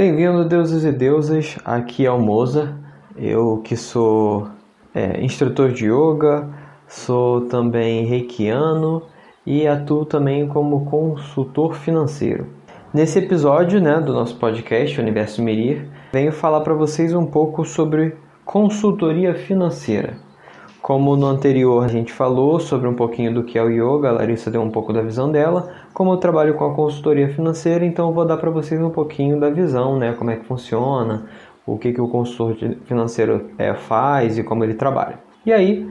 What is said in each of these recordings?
Bem-vindo, deuses e deusas. Aqui é o Moza. Eu que sou é, instrutor de yoga, sou também reikiano e atuo também como consultor financeiro. Nesse episódio né, do nosso podcast Universo Mirir, venho falar para vocês um pouco sobre consultoria financeira. Como no anterior a gente falou sobre um pouquinho do que é o yoga, a Larissa deu um pouco da visão dela. Como eu trabalho com a consultoria financeira, então eu vou dar para vocês um pouquinho da visão, né? Como é que funciona, o que, que o consultor financeiro é, faz e como ele trabalha. E aí,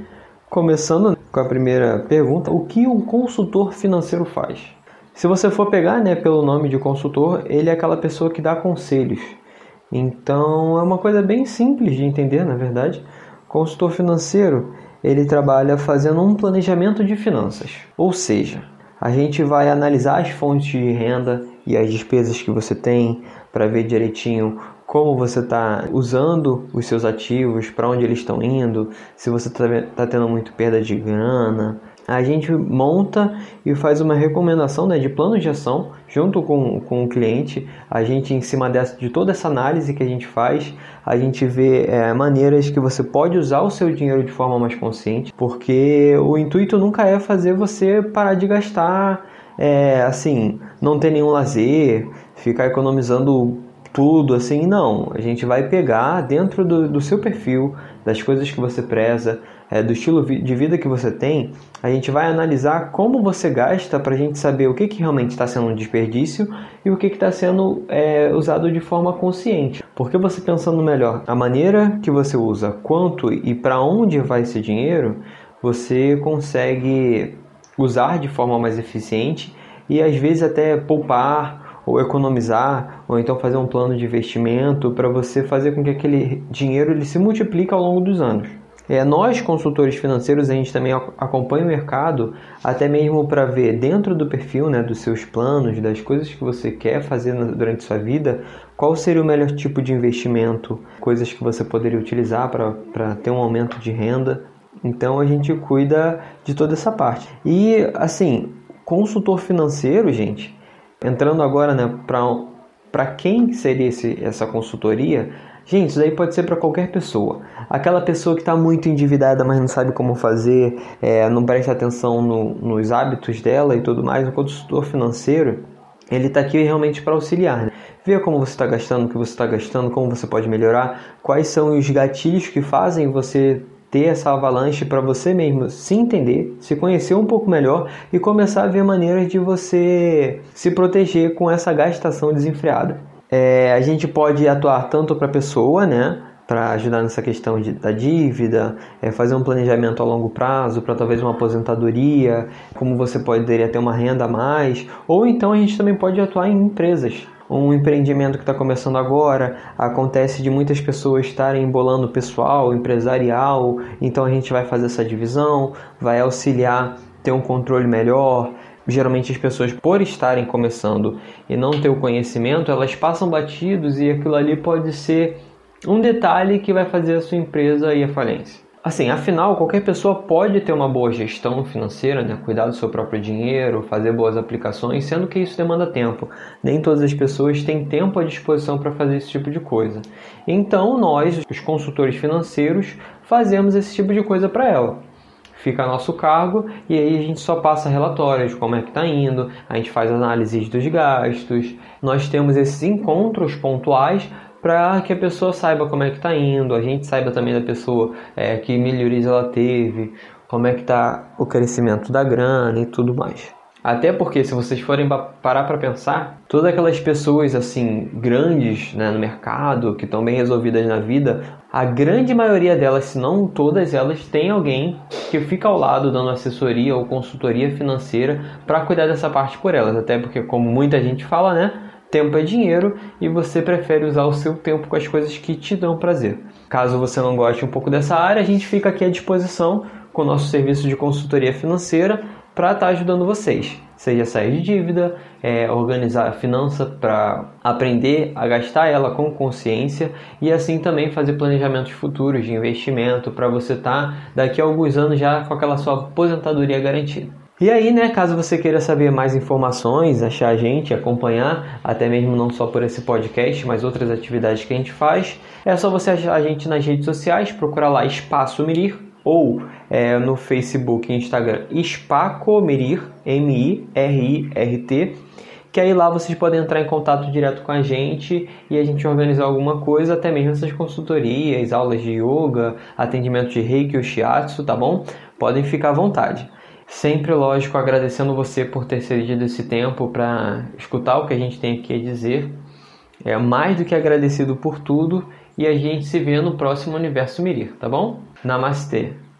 começando com a primeira pergunta, o que um consultor financeiro faz? Se você for pegar né, pelo nome de consultor, ele é aquela pessoa que dá conselhos. Então é uma coisa bem simples de entender, na verdade. Consultor financeiro ele trabalha fazendo um planejamento de finanças, ou seja, a gente vai analisar as fontes de renda e as despesas que você tem para ver direitinho como você está usando os seus ativos, para onde eles estão indo, se você está tá tendo muito perda de grana, a gente monta e faz uma recomendação né, de plano de ação junto com, com o cliente. A gente, em cima dessa, de toda essa análise que a gente faz, a gente vê é, maneiras que você pode usar o seu dinheiro de forma mais consciente, porque o intuito nunca é fazer você parar de gastar, é, assim, não ter nenhum lazer, ficar economizando tudo assim, não. A gente vai pegar dentro do, do seu perfil, das coisas que você preza, é, do estilo de vida que você tem, a gente vai analisar como você gasta para a gente saber o que, que realmente está sendo um desperdício e o que está sendo é, usado de forma consciente. Porque você pensando melhor a maneira que você usa, quanto e para onde vai esse dinheiro, você consegue usar de forma mais eficiente e às vezes até poupar ou economizar ou então fazer um plano de investimento para você fazer com que aquele dinheiro ele se multiplique ao longo dos anos. É, nós, consultores financeiros, a gente também acompanha o mercado, até mesmo para ver dentro do perfil, né, dos seus planos, das coisas que você quer fazer durante sua vida, qual seria o melhor tipo de investimento, coisas que você poderia utilizar para ter um aumento de renda. Então a gente cuida de toda essa parte. E assim, consultor financeiro, gente, entrando agora né, para quem seria esse, essa consultoria, Gente, isso daí pode ser para qualquer pessoa. Aquela pessoa que está muito endividada, mas não sabe como fazer, é, não presta atenção no, nos hábitos dela e tudo mais. O consultor financeiro, ele está aqui realmente para auxiliar. Né? Ver como você está gastando, o que você está gastando, como você pode melhorar, quais são os gatilhos que fazem você ter essa avalanche para você mesmo se entender, se conhecer um pouco melhor e começar a ver maneiras de você se proteger com essa gastação desenfreada. É, a gente pode atuar tanto para a pessoa, né? Para ajudar nessa questão de, da dívida, é, fazer um planejamento a longo prazo para talvez uma aposentadoria, como você poderia ter uma renda a mais, ou então a gente também pode atuar em empresas, um empreendimento que está começando agora, acontece de muitas pessoas estarem embolando pessoal, empresarial, então a gente vai fazer essa divisão, vai auxiliar ter um controle melhor, geralmente as pessoas, por estarem começando e não ter o conhecimento, elas passam batidos e aquilo ali pode ser um detalhe que vai fazer a sua empresa ir à falência. Assim, afinal, qualquer pessoa pode ter uma boa gestão financeira, né? cuidar do seu próprio dinheiro, fazer boas aplicações, sendo que isso demanda tempo. Nem todas as pessoas têm tempo à disposição para fazer esse tipo de coisa. Então, nós, os consultores financeiros, fazemos esse tipo de coisa para ela fica a nosso cargo e aí a gente só passa relatórios, como é que está indo, a gente faz análises dos gastos, nós temos esses encontros pontuais para que a pessoa saiba como é que está indo, a gente saiba também da pessoa é, que melhorias ela teve, como é que está o crescimento da grana e tudo mais. Até porque, se vocês forem parar para pensar, todas aquelas pessoas assim grandes né, no mercado, que estão bem resolvidas na vida, a grande maioria delas, se não todas elas, tem alguém que fica ao lado dando assessoria ou consultoria financeira para cuidar dessa parte por elas. Até porque, como muita gente fala, né? Tempo é dinheiro e você prefere usar o seu tempo com as coisas que te dão prazer. Caso você não goste um pouco dessa área, a gente fica aqui à disposição com o nosso serviço de consultoria financeira para estar tá ajudando vocês. Seja sair de dívida, é, organizar a finança para aprender a gastar ela com consciência e assim também fazer planejamentos futuros de investimento para você estar tá, daqui a alguns anos já com aquela sua aposentadoria garantida. E aí, né, caso você queira saber mais informações, achar a gente, acompanhar, até mesmo não só por esse podcast, mas outras atividades que a gente faz, é só você achar a gente nas redes sociais, procurar lá Espaço Mirir ou é, no Facebook e Instagram Spacomirir, M-I-R-I-R-T, que aí lá vocês podem entrar em contato direto com a gente e a gente organizar alguma coisa, até mesmo essas consultorias, aulas de yoga, atendimento de reiki ou shiatsu, tá bom? Podem ficar à vontade. Sempre, lógico, agradecendo você por ter cedido esse tempo para escutar o que a gente tem aqui a dizer. É mais do que agradecido por tudo e a gente se vê no próximo Universo Mirir, tá bom? Namastê!